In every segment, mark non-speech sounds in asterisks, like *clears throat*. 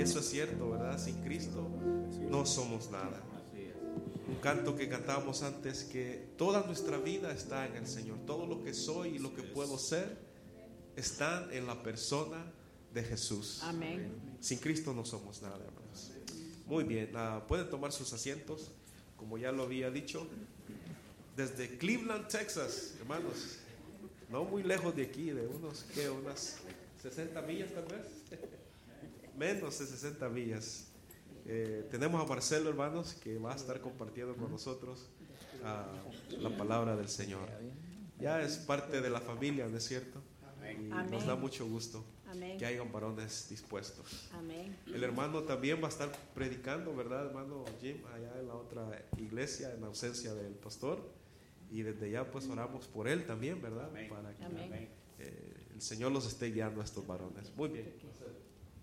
Y eso es cierto, ¿verdad? Sin Cristo no somos nada. Un canto que cantábamos antes que toda nuestra vida está en el Señor. Todo lo que soy y lo que puedo ser están en la persona de Jesús. Amén. Sin Cristo no somos nada, hermanos. Muy bien, ah, pueden tomar sus asientos, como ya lo había dicho, desde Cleveland, Texas, hermanos. No muy lejos de aquí, de unos, ¿qué? Unas 60 millas tal vez. Menos de 60 millas. Eh, tenemos a Marcelo, hermanos, que va a estar compartiendo con nosotros ah, la palabra del Señor. Ya es parte de la familia, ¿no es cierto? Y nos da mucho gusto Amén. que hayan varones dispuestos. Amén. El hermano también va a estar predicando, ¿verdad, hermano Jim? Allá en la otra iglesia, en ausencia del pastor. Y desde ya pues oramos por él también, ¿verdad? Para que eh, el Señor los esté guiando a estos varones. Muy bien.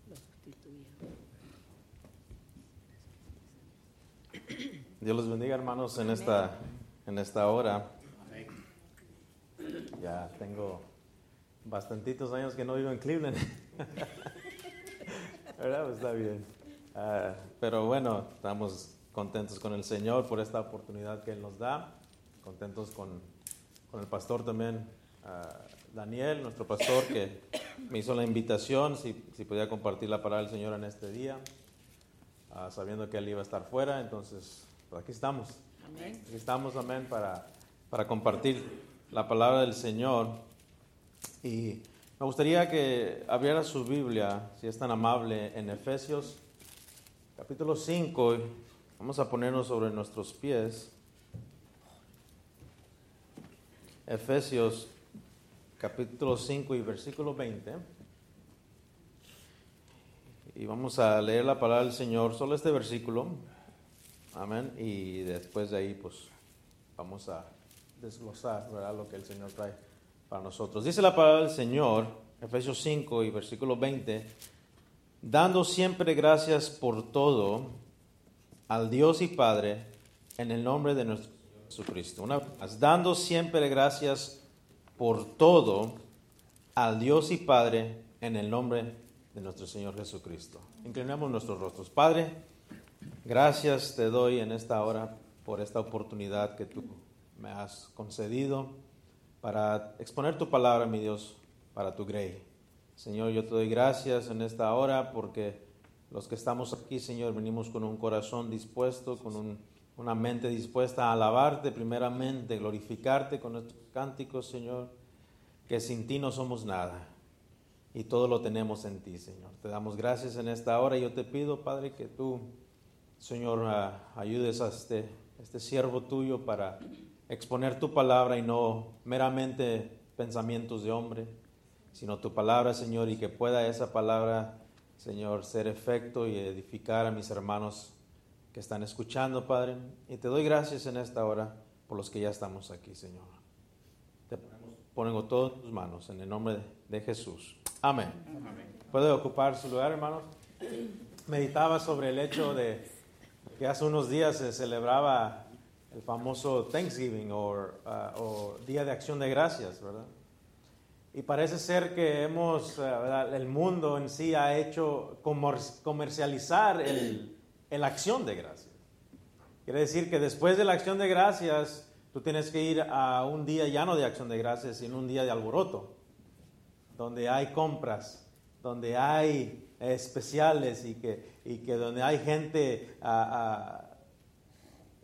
Lo sustituía. Dios los bendiga, hermanos, en esta, en esta hora. Ya tengo bastantitos años que no vivo en Cleveland. *laughs* ¿Verdad? Pues está bien. Ah, pero bueno, estamos contentos con el Señor por esta oportunidad que Él nos da. Contentos con, con el pastor también, ah, Daniel, nuestro pastor, que me hizo la invitación si, si podía compartir la palabra del Señor en este día. Ah, sabiendo que él iba a estar fuera, entonces pues aquí estamos. Amén. Aquí estamos, amén, para, para compartir la palabra del Señor. Y me gustaría que abriera su Biblia, si es tan amable, en Efesios capítulo 5. y Vamos a ponernos sobre nuestros pies. Efesios capítulo 5 y versículo 20. Y vamos a leer la palabra del Señor, solo este versículo. Amén. Y después de ahí, pues, vamos a desglosar, ¿verdad? Lo que el Señor trae para nosotros. Dice la palabra del Señor, Efesios 5 y versículo 20, dando siempre gracias por todo al Dios y Padre en el nombre de nuestro Señor Jesucristo. Una vez dando siempre gracias por todo al Dios y Padre en el nombre de nuestro Señor Jesucristo. Inclinamos nuestros rostros. Padre, gracias te doy en esta hora por esta oportunidad que tú me has concedido para exponer tu palabra, mi Dios, para tu grey. Señor, yo te doy gracias en esta hora porque los que estamos aquí, Señor, venimos con un corazón dispuesto, con un- una mente dispuesta a alabarte primeramente, glorificarte con nuestros cánticos, Señor, que sin ti no somos nada y todo lo tenemos en ti, Señor. Te damos gracias en esta hora y yo te pido, Padre, que tú, Señor, ah, ayudes a este, este siervo tuyo para exponer tu palabra y no meramente pensamientos de hombre, sino tu palabra, Señor, y que pueda esa palabra, Señor, ser efecto y edificar a mis hermanos que están escuchando, Padre. Y te doy gracias en esta hora por los que ya estamos aquí, Señor. Te pongo todo en tus manos, en el nombre de Jesús. Amén. ¿Puede ocupar su lugar, hermanos? Meditaba sobre el hecho de que hace unos días se celebraba el famoso Thanksgiving o, uh, o Día de Acción de Gracias, ¿verdad? Y parece ser que hemos, ¿verdad? el mundo en sí ha hecho comer- comercializar el, acción de gracias. Quiere decir que después de la acción de gracias, tú tienes que ir a un día ya de acción de gracias, sino un día de alboroto, donde hay compras, donde hay especiales y que, y que donde hay gente ah, ah,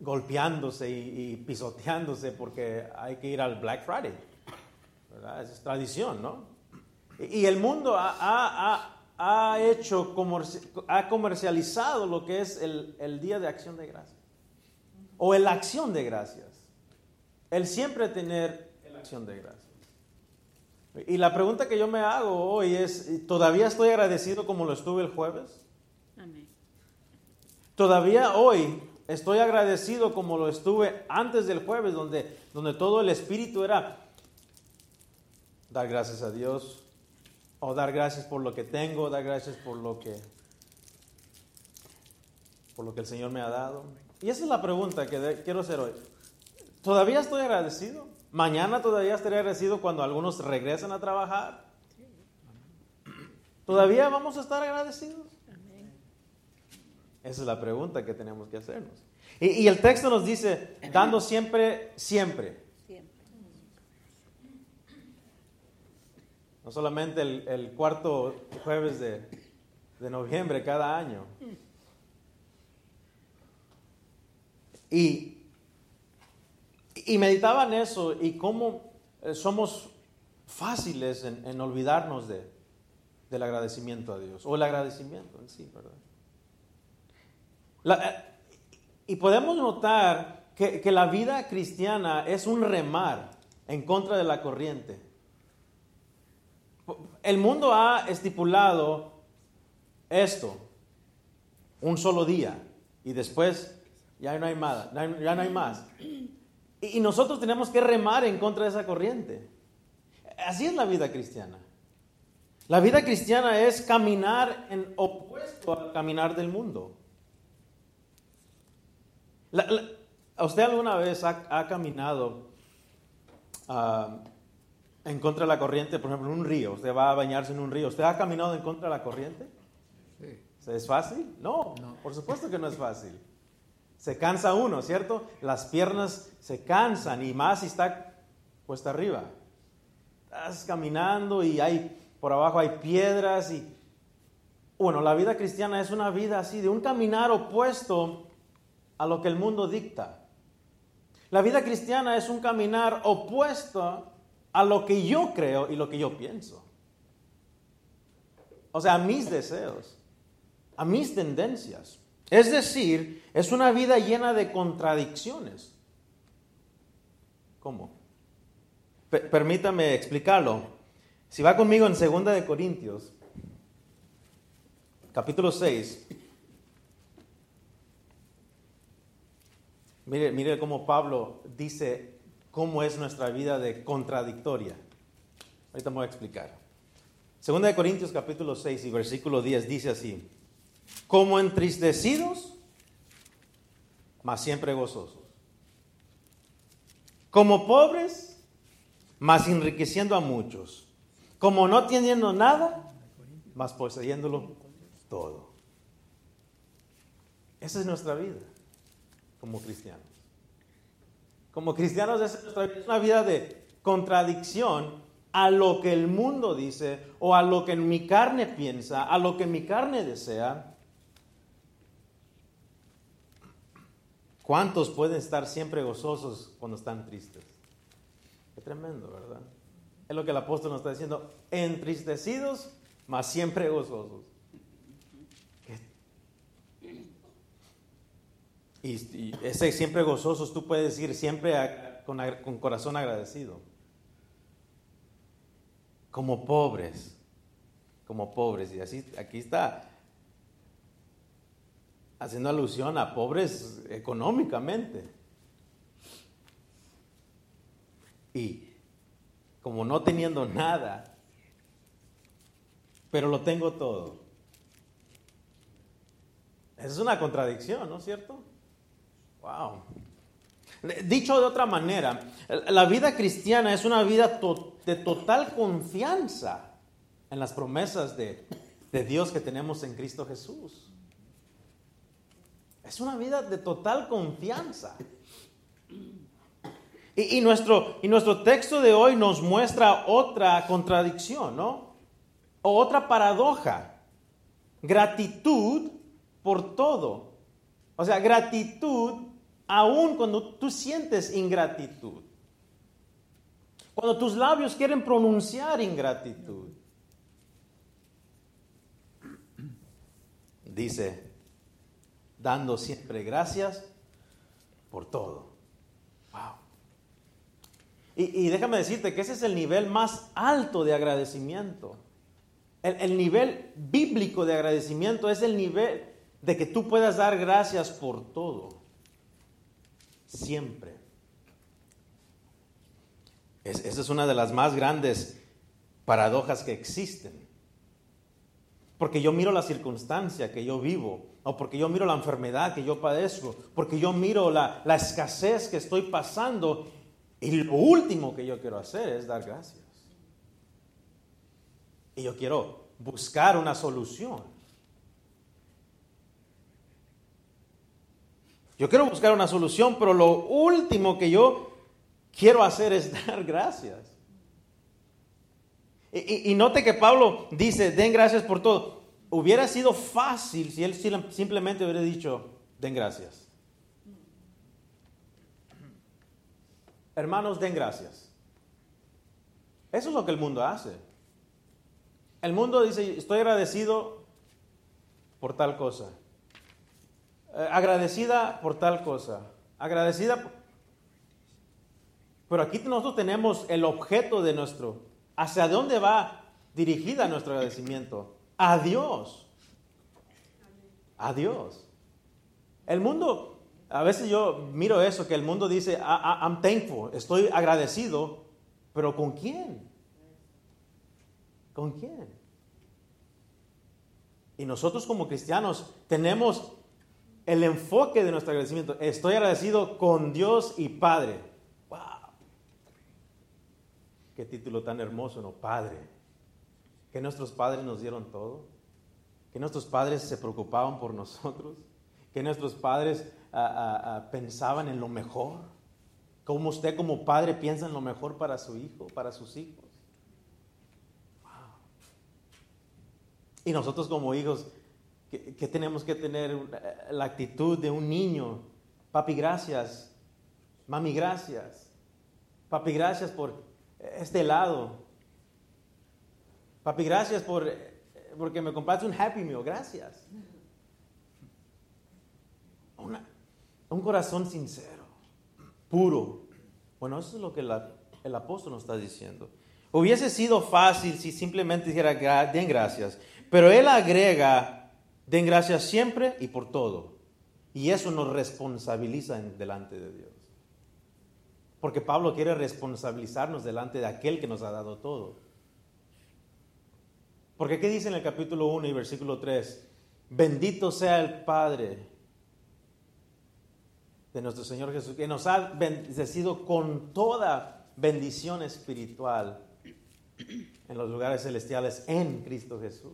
golpeándose y, pisoteándose porque hay que ir al Black Friday. es tradición, ¿no? Y, el mundo ha, ha- ha- hecho, ha comercializado lo que es el, el Día de Acción de Gracias. O el Acción de Gracias. El siempre tener el Acción de Gracias. Y la pregunta que yo me hago hoy es, ¿todavía estoy agradecido como lo estuve el jueves? Amén. Todavía hoy estoy agradecido como lo estuve antes del jueves, donde, donde todo el espíritu era dar gracias a Dios, o dar gracias por lo que tengo, dar gracias por lo que, por lo que el Señor me ha dado. Y esa es la pregunta que de- quiero hacer hoy. ¿Todavía estoy agradecido? Mañana todavía estaré agradecido cuando algunos regresen a trabajar. ¿Todavía vamos a estar agradecidos? Esa es la pregunta que tenemos que hacernos. Y, el texto nos dice, dando siempre, siempre. No solamente el, el cuarto jueves de, de noviembre cada año. Y, y meditaba en eso y cómo eh, somos fáciles en, en olvidarnos de, del agradecimiento a Dios, o el agradecimiento en sí, ¿verdad? Eh, y podemos notar que, que la vida cristiana es un remar en contra de la corriente. El mundo ha estipulado esto, un solo día, y después ya no hay más, ya no hay más. Y, nosotros tenemos que remar en contra de esa corriente. Así es la vida cristiana. La vida cristiana es caminar en opuesto al caminar del mundo. La- la- ¿Usted alguna vez ha, ha caminado ah, en contra de la corriente, por ejemplo, en un río? Usted va a bañarse en un río. ¿Usted ha caminado en contra de la corriente? ¿Es fácil? No, por supuesto que no es fácil. Se cansa uno, ¿cierto? Las piernas se cansan y más si está puesta arriba. Estás caminando y hay por abajo hay piedras y bueno, la vida cristiana es una vida así de un caminar opuesto a lo que el mundo dicta. La vida cristiana es un caminar opuesto a lo que yo creo y lo que yo pienso. O sea, a mis deseos, a mis tendencias. Es decir, es una vida llena de contradicciones. ¿Cómo? Permítame explicarlo. Si va conmigo en 2 de Corintios, capítulo 6. Mire, mire cómo Pablo dice cómo es nuestra vida de contradictoria. Ahorita me voy a explicar. Segunda de Corintios capítulo 6 y versículo 10 dice así, como entristecidos, mas siempre gozosos. Como pobres, mas enriqueciendo a muchos. Como no teniendo nada, mas poseyéndolo todo. Esa es nuestra vida como cristianos. Como cristianos es nuestra vida, es una vida de contradicción a lo que el mundo dice o a lo que mi carne piensa, a lo que mi carne desea. ¿Cuántos pueden estar siempre gozosos cuando están tristes? Qué tremendo, ¿verdad? Es lo que el apóstol nos está diciendo, entristecidos, mas siempre gozosos. Y, ese siempre gozosos, tú puedes decir siempre con, con corazón agradecido. Como pobres, como pobres. Y así, aquí está haciendo alusión a pobres económicamente. Y como no teniendo nada, pero lo tengo todo. Es una contradicción, ¿no es cierto? Wow. Dicho de otra manera, la vida cristiana es una vida de total confianza en las promesas de, de Dios que tenemos en Cristo Jesús. Es una vida de total confianza. Y, y nuestro, y nuestro texto de hoy nos muestra otra contradicción, ¿no? O otra paradoja. Gratitud por todo. O sea, gratitud aun cuando tú sientes ingratitud. Cuando tus labios quieren pronunciar ingratitud. Dice, dando siempre gracias por todo. Wow. Y, y déjame decirte que ese es el nivel más alto de agradecimiento. El, el nivel bíblico de agradecimiento es el nivel de que tú puedas dar gracias por todo. Siempre. Es- esa es una de las más grandes paradojas que existen. Porque yo miro la circunstancia que yo vivo, o porque yo miro la enfermedad que yo padezco, porque yo miro la, la escasez que estoy pasando, y lo último que yo quiero hacer es dar gracias. Y yo quiero buscar una solución. Yo quiero buscar una solución, pero lo último que yo quiero hacer es *laughs* dar gracias. Y, y, note que Pablo dice, den gracias por todo. Hubiera sido fácil si él simplemente hubiera dicho, den gracias. Hermanos, den gracias. Eso es lo que el mundo hace. El mundo dice, estoy agradecido por tal cosa. Eh, agradecida por tal cosa. Agradecida. Pero aquí nosotros tenemos el objeto de nuestro. ¿Hacia dónde va dirigida nuestro agradecimiento? A Dios. A Dios. El mundo, a veces yo miro eso, que el mundo dice, I'm thankful, estoy agradecido, pero ¿con quién? ¿Con quién? Y nosotros como cristianos tenemos el enfoque de nuestro agradecimiento. Estoy agradecido con Dios y Padre. ¡Wow! Qué título tan hermoso, ¿no? Padre. Que nuestros padres nos dieron todo. Que nuestros padres se preocupaban por nosotros. Que nuestros padres ah, ah, ah, pensaban en lo mejor. Como usted como padre piensa en lo mejor para su hijo, para sus hijos. Y nosotros como hijos, ¿qué, tenemos que tener? La actitud de un niño. Papi, gracias. Mami, gracias. Papi, gracias por este helado. Papi, gracias por, porque me compraste un Happy Meal. Gracias. un corazón sincero, puro. Bueno, eso es lo que el apóstol nos está diciendo. Hubiese sido fácil si simplemente dijera, den gracias. Pero él agrega, den gracias siempre y por todo. Y eso nos responsabiliza delante de Dios. Porque Pablo quiere responsabilizarnos delante de aquel que nos ha dado todo. Porque ¿qué dice en el capítulo 1 y versículo 3? Bendito sea el Padre de nuestro Señor Jesús, que nos ha bendecido con toda bendición espiritual en los lugares celestiales en Cristo Jesús.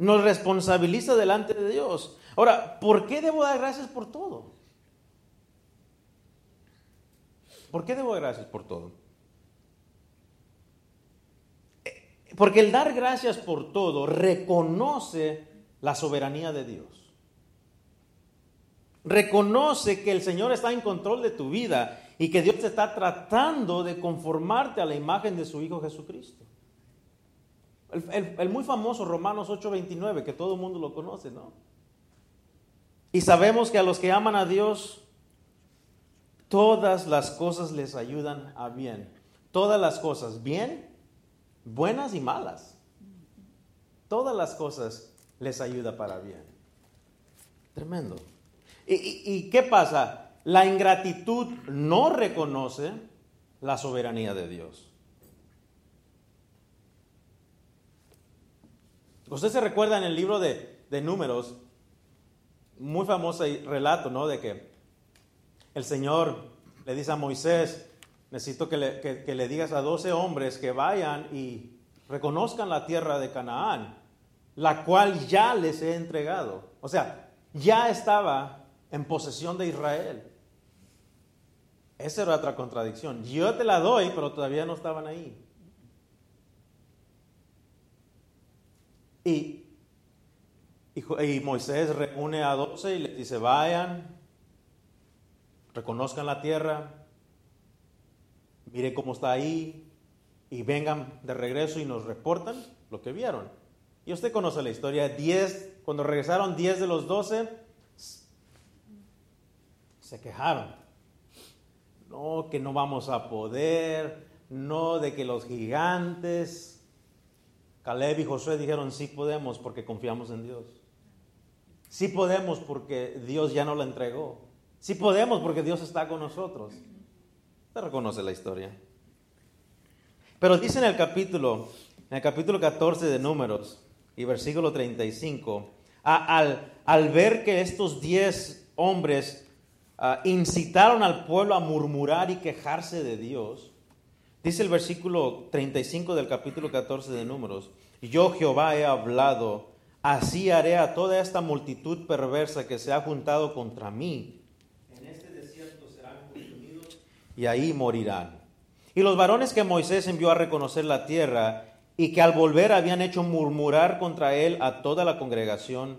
nos responsabiliza delante de Dios. Ahora, ¿por qué debo dar gracias por todo? ¿Por qué debo dar gracias por todo? Porque el dar gracias por todo reconoce la soberanía de Dios. Reconoce que el Señor está en control de tu vida y que Dios te está tratando de conformarte a la imagen de su Hijo Jesucristo. El, muy famoso Romanos 8:29, que todo el mundo lo conoce, ¿no? Y sabemos que a los que aman a Dios, todas las cosas les ayudan a bien. Todas las cosas, bien, buenas y malas. Todas las cosas les ayuda para bien. Tremendo. y qué pasa? La ingratitud no reconoce la soberanía de Dios. Usted se recuerda en el libro de, números, muy famoso relato, ¿no? De que el Señor le dice a Moisés, necesito que le, que le digas a 12 hombres que vayan y reconozcan la tierra de Canaán, la cual ya les he entregado. O sea, ya estaba en posesión de Israel. Esa era otra contradicción. Yo te la doy, pero todavía no estaban ahí. Y, y, Moisés reúne a doce y les dice, vayan, reconozcan la tierra, mire cómo está ahí y vengan de regreso y nos reportan lo que vieron. Y usted conoce la historia, diez, cuando regresaron diez de los doce, se quejaron. No, que no vamos a poder, no de que los gigantes, Caleb y Josué dijeron, sí podemos porque confiamos en Dios. Sí podemos porque Dios ya no la entregó. Sí podemos porque Dios está con nosotros. Usted reconoce la historia. Pero dice en el capítulo, en el capítulo 14 de Números y versículo 35, al, al, ver que estos 10 hombres ah, incitaron al pueblo a murmurar y quejarse de Dios, Dice el versículo 35 del capítulo 14 de Números, yo Jehová he hablado así haré a toda esta multitud perversa que se ha juntado contra mí. En este desierto serán consumidos y ahí morirán. Y los varones que Moisés envió a reconocer la tierra y que al volver habían hecho murmurar contra él a toda la congregación,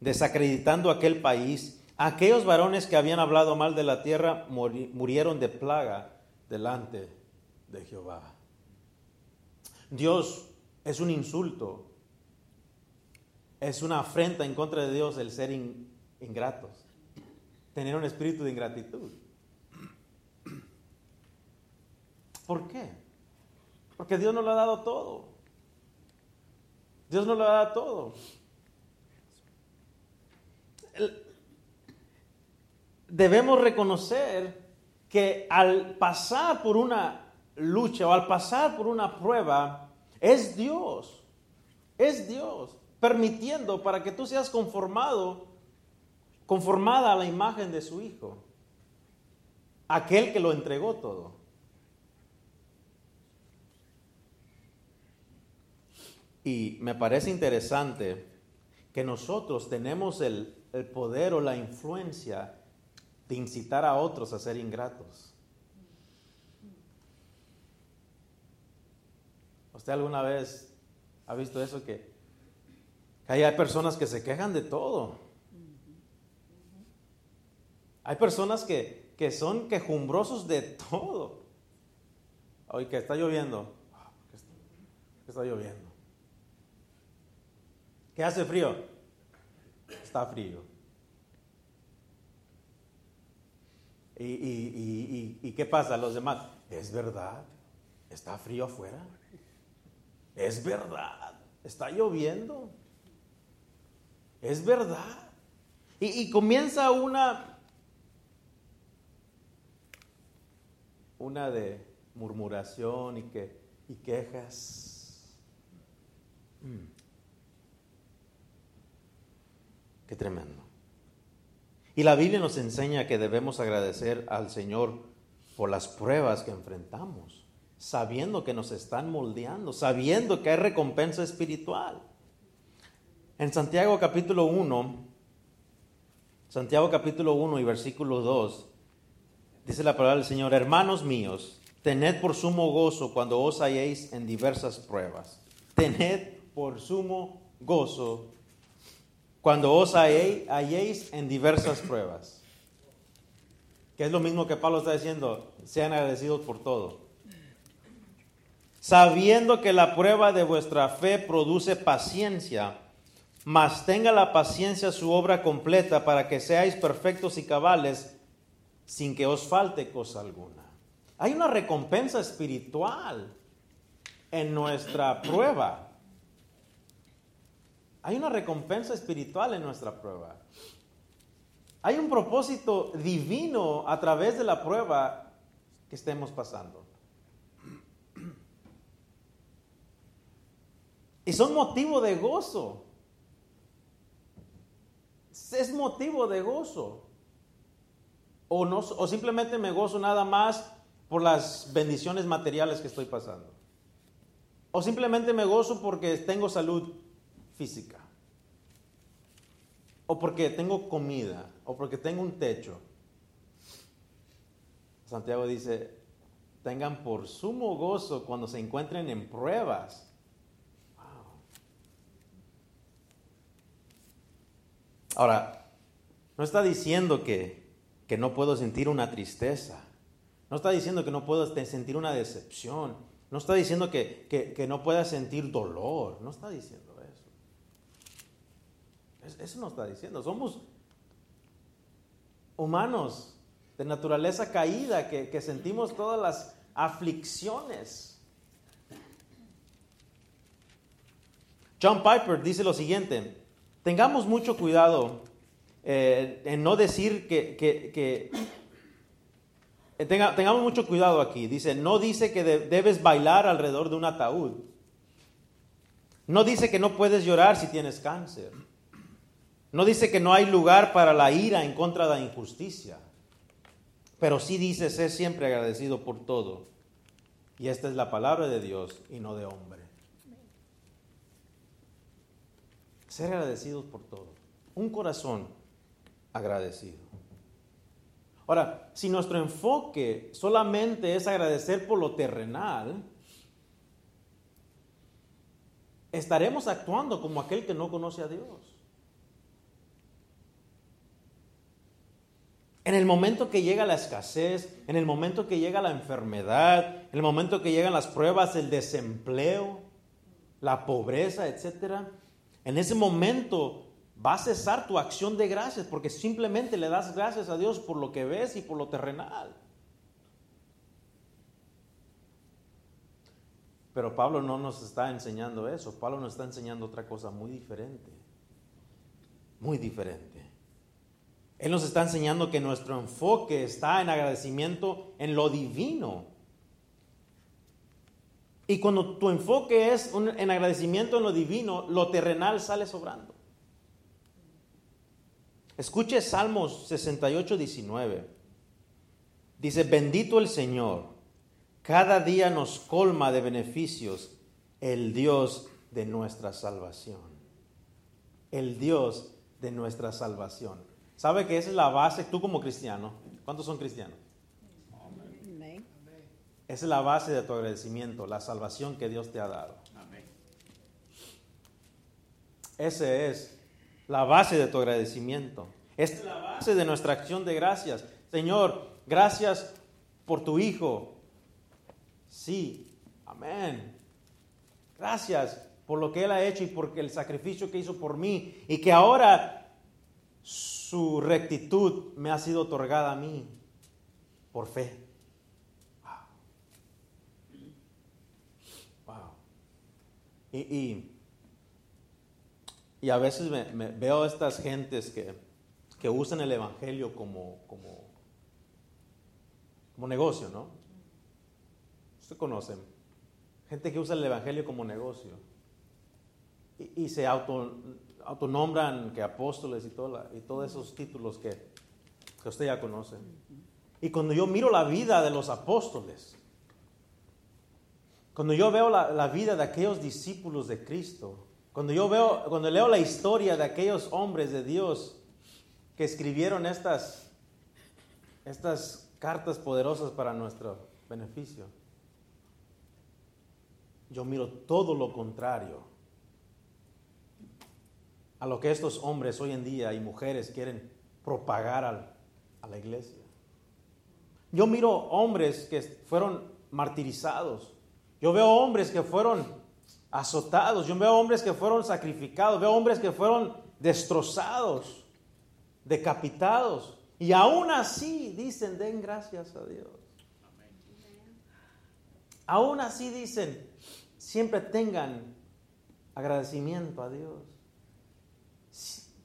desacreditando aquel país, aquellos varones que habían hablado mal de la tierra murieron de plaga delante de Jehová. Dios es un insulto, es una afrenta en contra de Dios el ser ingratos, tener un espíritu de ingratitud. ¿Por qué? Porque Dios nos lo ha dado todo. Dios nos lo ha dado todo. Debemos reconocer que al pasar por una lucha o al pasar por una prueba, es Dios, es Dios, permitiendo para que tú seas conformado, conformada a la imagen de su Hijo, aquel que lo entregó todo. Y me parece interesante que nosotros tenemos el, el poder o la influencia de incitar a otros a ser ingratos. ¿Usted alguna vez ha visto eso? Que, hay personas que se quejan de todo. Hay personas que, que son quejumbrosos de todo. Hoy que está lloviendo. ¿Qué está lloviendo? ¿Qué hace frío? Está frío. ¿Y, y, y, y qué pasa? Los demás, es verdad, está frío afuera. Es verdad, está lloviendo. Es verdad. Y, comienza una, una de murmuración y, que, y quejas. Mm. Qué tremendo. Y la Biblia nos enseña que debemos agradecer al Señor por las pruebas que enfrentamos sabiendo que nos están moldeando, sabiendo que hay recompensa espiritual. En Santiago capítulo 1, Santiago capítulo 1 y versículo 2, dice la palabra del Señor, hermanos míos, tened por sumo gozo cuando os halléis en diversas pruebas. Tened por sumo gozo cuando os halléis en diversas pruebas. Que es lo mismo que Pablo está diciendo, sean agradecidos por todo sabiendo que la prueba de vuestra fe produce paciencia, mas tenga la paciencia su obra completa para que seáis perfectos y cabales sin que os falte cosa alguna. Hay una recompensa espiritual en nuestra prueba. Hay una recompensa espiritual en nuestra prueba. Hay un propósito divino a través de la prueba que estemos pasando. Y son motivo de gozo. Es motivo de gozo. O, no, o simplemente me gozo nada más por las bendiciones materiales que estoy pasando. O simplemente me gozo porque tengo salud física. O porque tengo comida. O porque tengo un techo. Santiago dice, tengan por sumo gozo cuando se encuentren en pruebas Ahora, no está diciendo que, no puedo sentir una tristeza. No está diciendo que no puedo sentir una decepción. No está diciendo que, que no pueda sentir dolor. No está diciendo eso. Eso no está diciendo. Somos humanos de naturaleza caída que, sentimos todas las aflicciones. John Piper dice lo siguiente, Tengamos mucho cuidado eh, en no decir que... Tengamos mucho cuidado aquí. Dice, no dice que debes bailar alrededor de un ataúd. No dice que no puedes llorar si tienes cáncer. No dice que no hay lugar para la ira en contra de la injusticia. Pero sí dice ser siempre agradecido por todo. Y esta es la palabra de Dios y no de hombre. Ser agradecidos por todo. Un corazón agradecido. Ahora, si nuestro enfoque solamente es agradecer por lo terrenal, estaremos actuando como aquel que no conoce a Dios. En el momento que llega la escasez, en el momento que llega la enfermedad, en el momento que llegan las pruebas, el desempleo, la pobreza, etc., en ese momento va a cesar tu acción de gracias porque simplemente le das gracias a Dios por lo que ves y por lo terrenal. Pero Pablo no nos está enseñando eso, Pablo nos está enseñando otra cosa muy diferente, muy diferente. Él nos está enseñando que nuestro enfoque está en agradecimiento en lo divino. Y cuando tu enfoque es en agradecimiento en lo divino, lo terrenal sale sobrando. Escuche Salmos 68, 19. Dice, bendito el Señor, cada día nos colma de beneficios el Dios de nuestra salvación. El Dios de nuestra salvación. ¿Sabe que esa es la base, tú como cristiano? ¿Cuántos son cristianos? Esa es la base de tu agradecimiento, la salvación que Dios te ha dado. Esa es la base de tu agradecimiento. Esta es la base de nuestra acción de gracias. Señor, gracias por tu Hijo. Sí, amén. Gracias por lo que Él ha hecho y por el sacrificio que hizo por mí. Y que ahora su rectitud me ha sido otorgada a mí por fe. Wow. Y, y, a veces me, veo a estas gentes que, que, usan el Evangelio como, como, como negocio, ¿no? Usted conoce gente que usa el Evangelio como negocio y, y se auto autonombran que apóstoles y, todo y todos esos títulos que, que usted ya conoce. Y cuando yo miro la vida de los apóstoles, cuando yo veo la, la, vida de aquellos discípulos de Cristo, cuando yo veo, cuando leo la historia de aquellos hombres de Dios que escribieron estas, estas cartas poderosas para nuestro beneficio, yo miro todo lo contrario a lo que estos hombres hoy en día y mujeres quieren propagar a la iglesia. Yo miro hombres que fueron martirizados. Yo veo hombres que fueron azotados. Yo veo hombres que fueron sacrificados. Veo hombres que fueron destrozados, decapitados. Y aún así dicen, den gracias a Dios. Aún así dicen, siempre tengan agradecimiento a Dios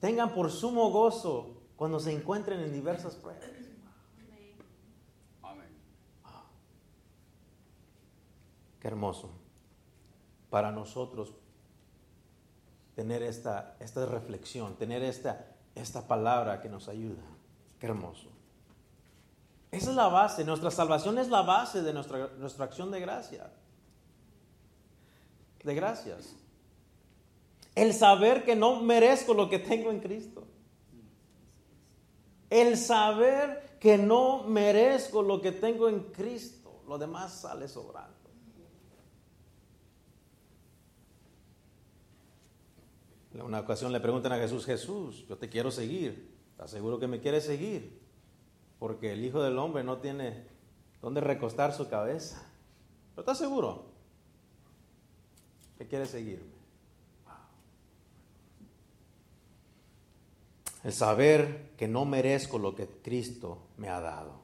tengan por sumo gozo cuando se encuentren en diversas pruebas. Amén. Qué hermoso para nosotros tener esta, esta reflexión, tener esta, esta palabra que nos ayuda. Qué hermoso. Esa es la base, nuestra salvación es la base de nuestra, nuestra acción de gracia. De gracias. El saber que no merezco lo que tengo en Cristo. El saber que no merezco lo que tengo en Cristo. Lo demás sale sobrando. En una ocasión le preguntan a Jesús, Jesús, yo te quiero seguir. ¿Estás seguro que me quieres seguir? Porque el Hijo del Hombre no tiene dónde recostar su cabeza. ¿Pero estás seguro? Que quieres seguirme. El saber que no merezco lo que Cristo me ha dado.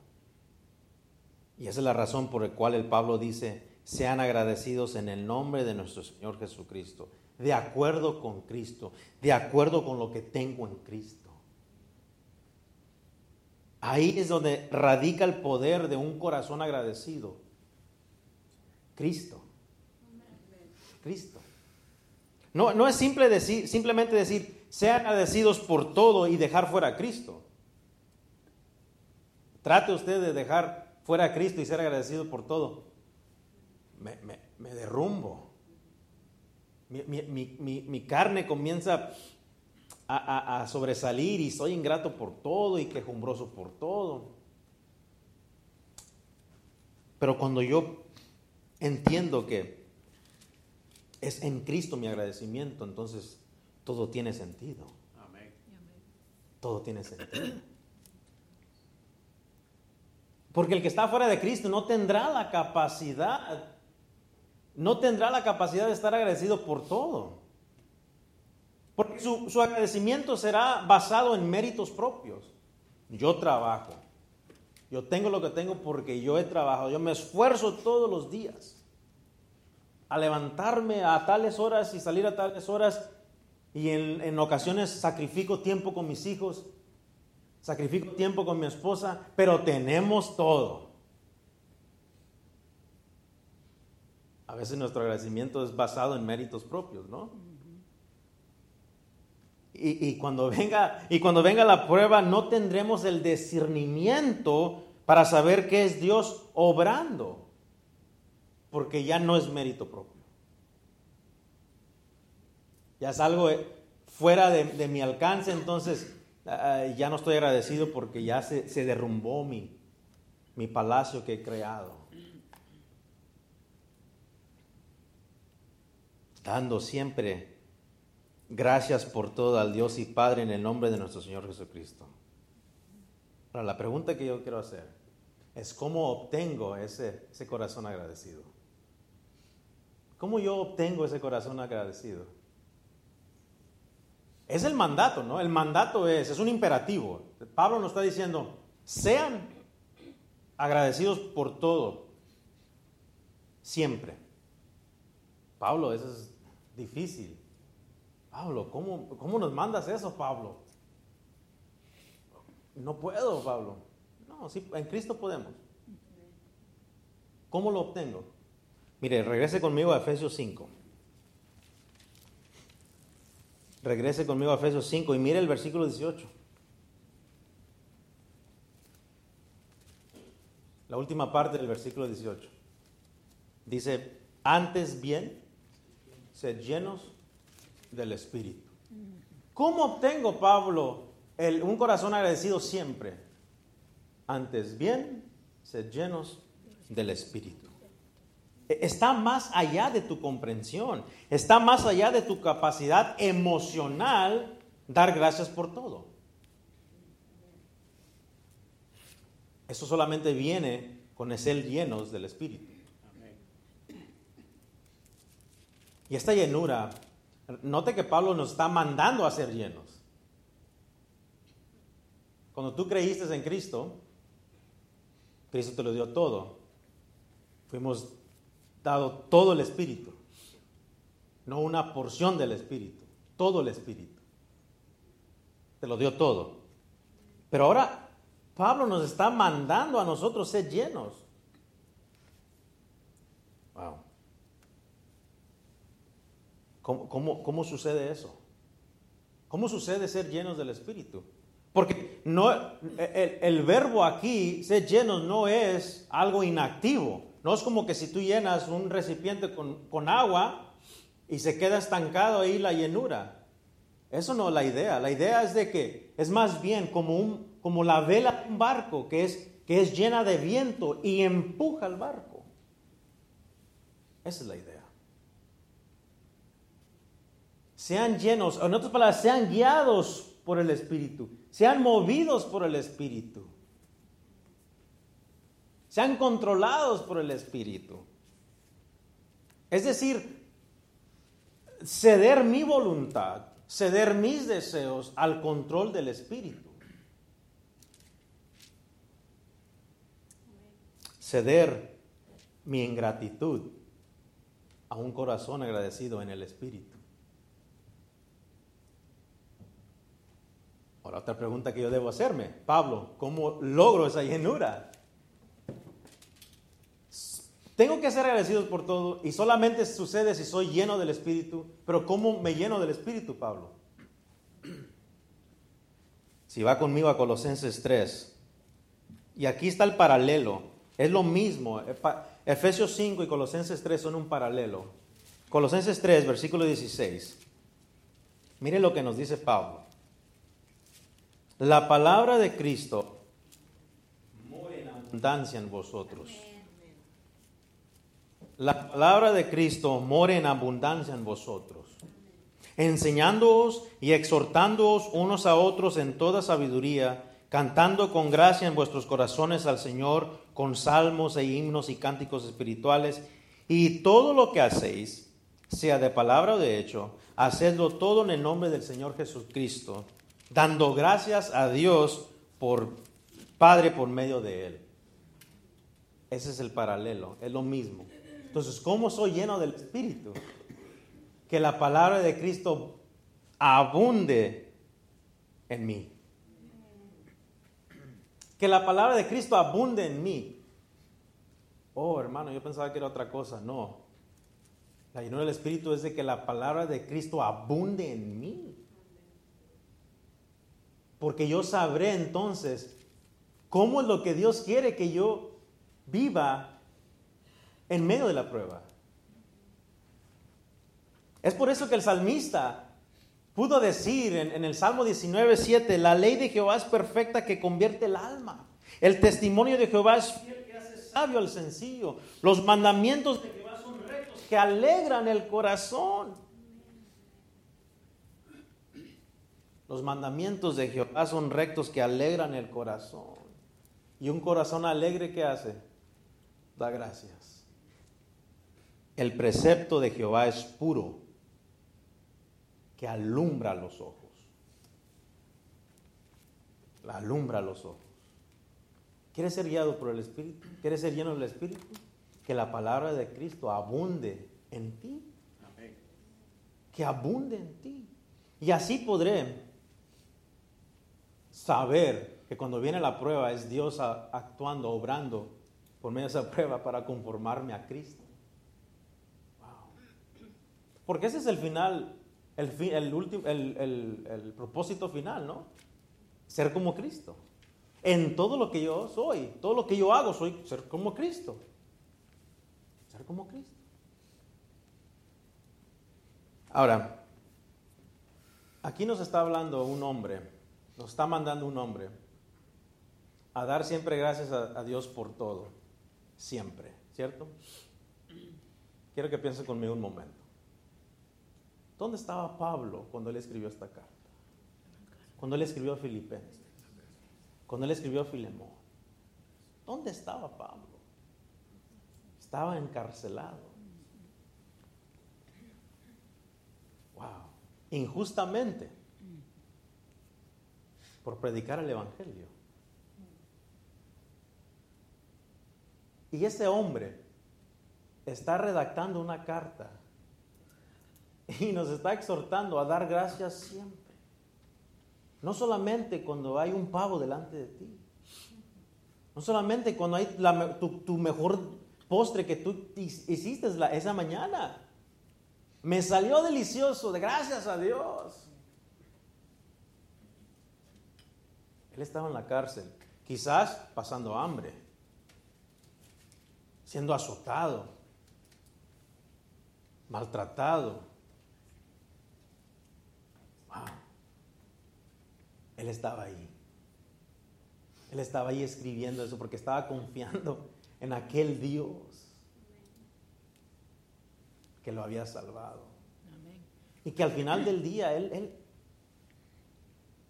Y esa es la razón por la cual el Pablo dice, sean agradecidos en el nombre de nuestro Señor Jesucristo, de acuerdo con Cristo, de acuerdo con lo que tengo en Cristo. Ahí es donde radica el poder de un corazón agradecido. Cristo. Cristo. No, no es simple decir, simplemente decir, sean agradecidos por todo y dejar fuera a Cristo. Trate usted de dejar fuera a Cristo y ser agradecido por todo. Me, derrumbo. Mi, carne comienza a, a- a sobresalir y soy ingrato por todo y quejumbroso por todo. Pero cuando yo entiendo que es en Cristo mi agradecimiento, entonces todo tiene sentido. Todo tiene sentido. Porque el que está fuera de Cristo no tendrá la capacidad, no tendrá la capacidad de estar agradecido por todo. Porque su, su agradecimiento será basado en méritos propios. Yo trabajo. Yo tengo lo que tengo porque yo he trabajado. Yo me esfuerzo todos los días a levantarme a tales horas y salir a tales horas. Y en, en ocasiones sacrifico tiempo con mis hijos, sacrifico tiempo con mi esposa, pero tenemos todo. A veces nuestro agradecimiento es basado en méritos propios, ¿no? Y, y cuando venga, y cuando venga la prueba, no tendremos el discernimiento para saber qué es Dios obrando, porque ya no es mérito propio. Ya es algo eh, fuera de, de mi alcance, entonces ya no estoy agradecido porque ya se, se derrumbó mi, mi palacio que he creado. Dando siempre gracias por todo al Dios y Padre en el nombre de nuestro Señor Jesucristo. Ahora, la pregunta que yo quiero hacer es cómo obtengo ese, ese corazón agradecido. ¿Cómo yo obtengo ese corazón agradecido? Es el mandato, ¿no? El mandato es, es un imperativo. Pablo nos está diciendo, sean agradecidos por todo, siempre. Pablo, eso es difícil. Pablo, ¿cómo, cómo nos mandas eso, Pablo? No puedo, Pablo. No, sí, en Cristo podemos. ¿Cómo lo obtengo? Mire, regrese conmigo a Efesios 5. Regrese conmigo a Efesios 5 y mire el versículo 18. La última parte del versículo 18. Dice, antes bien, sed llenos del Espíritu. ¿Cómo obtengo, Pablo, el- un corazón agradecido siempre? Antes bien, sed llenos del Espíritu. Está más allá de tu comprensión, está más allá de tu capacidad emocional dar gracias por todo. Eso solamente viene con ser llenos del Espíritu. Y esta llenura, note que Pablo nos está mandando a ser llenos. Cuando tú creíste en Cristo, Cristo te lo dio todo. Fuimos dado todo el Espíritu, no una porción del Espíritu, todo el Espíritu. Te lo dio todo. Pero ahora Pablo nos está mandando a nosotros ser llenos. Wow. ¿Cómo, cómo, cómo sucede eso? ¿Cómo sucede ser llenos del Espíritu? Porque no, el, el verbo aquí, ser llenos, no es algo inactivo. No es como que si tú llenas un recipiente con, con agua y se queda estancado ahí la llenura. Eso no es la idea. La idea es de que es más bien como, un, como la vela de un barco que es, que es llena de viento y empuja el barco. Esa es la idea. Sean llenos, en otras palabras, sean guiados por el Espíritu, sean movidos por el Espíritu, sean controlados por el Espíritu. Es decir, ceder mi voluntad, ceder mis deseos al control del Espíritu. Ceder mi ingratitud a un corazón agradecido en el Espíritu. Ahora, otra pregunta que yo debo hacerme, Pablo, ¿cómo logro esa llenura? Tengo que ser agradecido por todo y solamente sucede si soy lleno del Espíritu, pero ¿cómo me lleno del Espíritu, Pablo? Si va conmigo a Colosenses 3, y aquí está el paralelo, es lo mismo, Efesios 5 y Colosenses 3 son un paralelo. Colosenses 3, versículo 16. Mire lo que nos dice Pablo. La palabra de Cristo more en abundancia en vosotros. La palabra de Cristo more en abundancia en vosotros, enseñándoos y exhortándoos unos a otros en toda sabiduría, cantando con gracia en vuestros corazones al Señor con salmos e himnos y cánticos espirituales, y todo lo que hacéis, sea de palabra o de hecho, hacedlo todo en el nombre del Señor Jesucristo, dando gracias a Dios por Padre por medio de Él. Ese es el paralelo, es lo mismo. Entonces, ¿cómo soy lleno del Espíritu? Que la palabra de Cristo abunde en mí. Que la palabra de Cristo abunde en mí. Oh, hermano, yo pensaba que era otra cosa. No. La llenura del Espíritu es de que la palabra de Cristo abunde en mí. Porque yo sabré entonces cómo es lo que Dios quiere que yo viva en medio de la prueba. Es por eso que el salmista pudo decir en, el Salmo 19, 7, la ley de Jehová es perfecta que convierte el alma. El testimonio de Jehová es fiel que hace sabio al sencillo. Los mandamientos de Jehová son rectos que alegran el corazón. Los mandamientos de Jehová son rectos que alegran el corazón. Y un corazón alegre, ¿qué hace? Da gracias. El precepto de Jehová es puro, que alumbra los ojos. La alumbra los ojos. ¿Quieres ser guiado por el Espíritu? ¿Quieres ser lleno del Espíritu? Que la palabra de Cristo abunde en ti. Que abunde en ti. Y así podré saber que cuando viene la prueba es Dios actuando, obrando por medio de esa prueba para conformarme a Cristo. Porque ese es el final, el, fin, el, último, el, propósito final, ¿no? Ser como Cristo. En todo lo que yo soy, todo lo que yo hago, soy ser como Cristo. Ser como Cristo. Ahora, aquí nos está hablando un hombre, nos está mandando un hombre a dar siempre gracias a, Dios por todo. Siempre, ¿cierto? Quiero que piense conmigo un momento. ¿Dónde estaba Pablo cuando él escribió esta carta? Cuando él escribió a Filipenses. Cuando él escribió a Filemón. ¿Dónde estaba Pablo? Estaba encarcelado. Wow. Injustamente. Por predicar el Evangelio. Y ese hombre está redactando una carta *laughs* y nos está exhortando a dar gracias siempre. No solamente cuando hay un pavo delante de ti. No solamente cuando hay tu, mejor postre que tú hiciste esa mañana. Me salió delicioso, de gracias a Dios. Él estaba en la cárcel, quizás pasando hambre, siendo azotado, maltratado. Él estaba ahí. Él estaba ahí escribiendo eso porque estaba confiando en aquel Dios que lo había salvado. Amén. Y que al final del día él, él,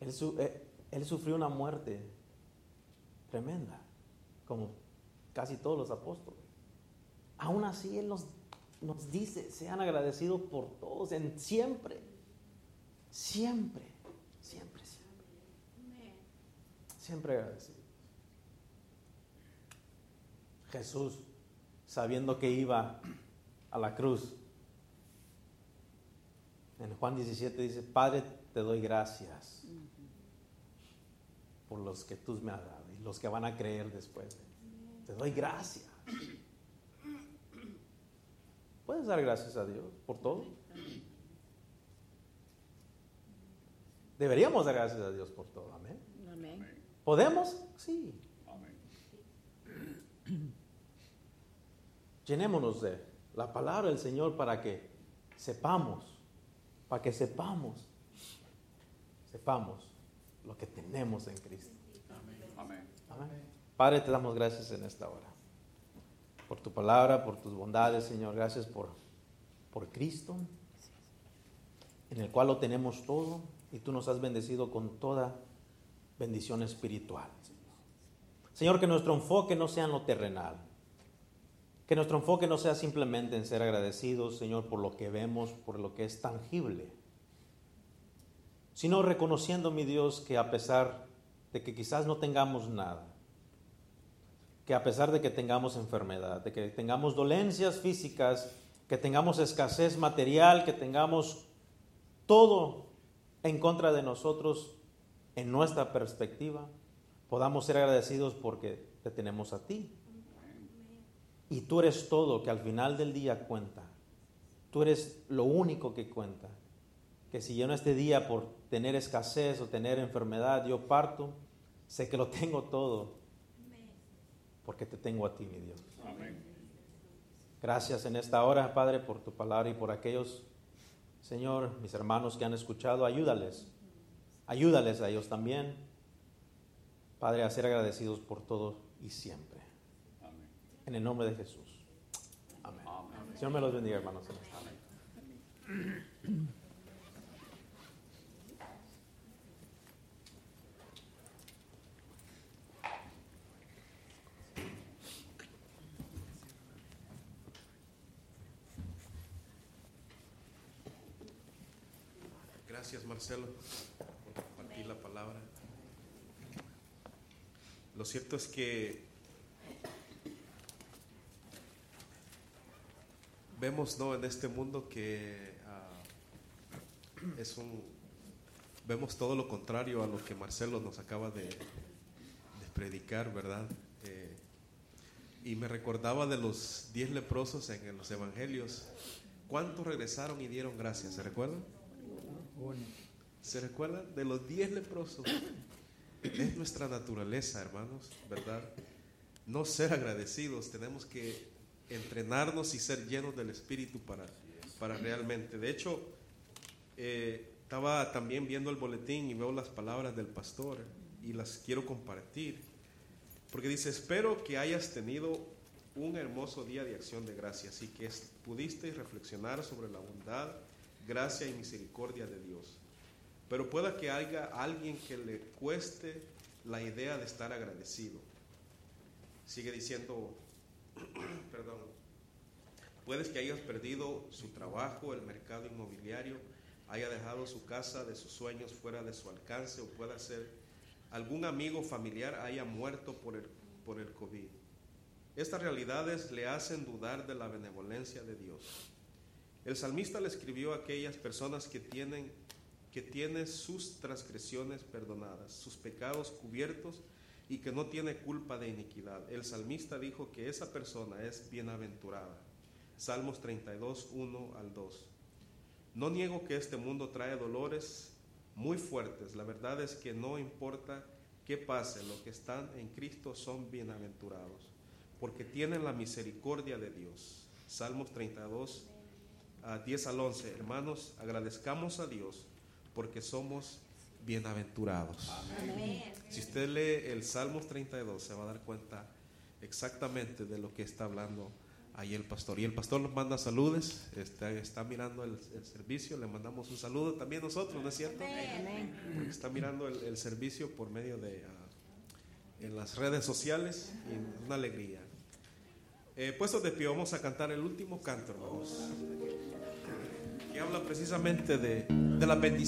él, su, él, él sufrió una muerte tremenda, como casi todos los apóstoles. Aún así Él nos, nos dice, sean agradecidos por todos, en siempre, siempre, siempre, siempre. Siempre agradecidos. Jesús, sabiendo que iba a la cruz, en Juan 17 dice, Padre, te doy gracias por los que tú me has dado y los que van a creer después. Te doy gracias. ¿Puedes dar gracias a Dios por todo? Deberíamos dar gracias a Dios por todo. Amén. Amén. ¿Podemos? Sí. Amén. Llenémonos de la palabra del Señor para que sepamos, para que sepamos, sepamos lo que tenemos en Cristo. Amén. Amén. Padre, te damos gracias en esta hora. Por tu palabra, por tus bondades, Señor. Gracias por, por Cristo, en el cual lo tenemos todo y tú nos has bendecido con toda bendición espiritual. Señor, que nuestro enfoque no sea en lo terrenal. Que nuestro enfoque no sea simplemente en ser agradecidos, Señor, por lo que vemos, por lo que es tangible. Sino reconociendo, mi Dios, que a pesar de que quizás no tengamos nada, que a pesar de que tengamos enfermedad, de que tengamos dolencias físicas, que tengamos escasez material, que tengamos todo en contra de nosotros en nuestra perspectiva, podamos ser agradecidos porque te tenemos a ti. Y tú eres todo que al final del día cuenta. Tú eres lo único que cuenta. Que si yo en este día por tener escasez o tener enfermedad yo parto, sé que lo tengo todo porque te tengo a ti, mi Dios. Amén. Gracias en esta hora, Padre, por tu palabra y por aquellos, Señor, mis hermanos que han escuchado, ayúdales. Ayúdales a ellos también, Padre, a ser agradecidos por todo y siempre. Amén. En el nombre de Jesús. Amén. Amén. Señor me los bendiga, hermanos. hora. Gracias Marcelo por compartir la palabra. Lo cierto es que vemos ¿no? en este mundo que ah, es un vemos todo lo contrario a lo que Marcelo nos acaba de, de predicar, ¿verdad? Eh, y me recordaba de los diez leprosos en, en los evangelios. ¿Cuántos regresaron y dieron gracias? ¿Se recuerdan? ¿Se recuerdan? De los diez leprosos. Es nuestra naturaleza, hermanos, ¿verdad? No ser agradecidos. Tenemos que entrenarnos y ser llenos del Espíritu para, para realmente. De hecho, eh, estaba también viendo el boletín y veo las palabras del pastor y las quiero compartir. Porque dice, espero que hayas tenido un hermoso día de acción de gracias y que pudiste reflexionar sobre la bondad, gracia y misericordia de Dios. Pero pueda que haya alguien que le cueste la idea de estar agradecido. Sigue diciendo, *clears throat* perdón, puedes que hayas perdido su trabajo, el mercado inmobiliario, haya dejado su casa de sus sueños fuera de su alcance o pueda ser algún amigo familiar haya muerto por el, por el COVID. Estas realidades le hacen dudar de la benevolencia de Dios. El salmista le escribió a aquellas personas que tienen, que tienen sus transgresiones perdonadas, sus pecados cubiertos y que no tiene culpa de iniquidad. El salmista dijo que esa persona es bienaventurada. Salmos 32, 1 al 2. No niego que este mundo trae dolores muy fuertes. La verdad es que no importa qué pase, los que están en Cristo son bienaventurados, porque tienen la misericordia de Dios. Salmos 32, a 10 al 11. Hermanos, agradezcamos a Dios porque somos bienaventurados. Si usted lee el Salmos 32, se va a dar cuenta exactamente de lo que está hablando ahí el pastor. Y el pastor nos manda saludes, está, está mirando el, el servicio, le mandamos un saludo también nosotros, ¿no es cierto? Porque está mirando el, el servicio por medio de ah, en las redes sociales y una alegría. Eh, puestos de pie, vamos a cantar el último canto, hermanos, que habla precisamente de, de la bendición.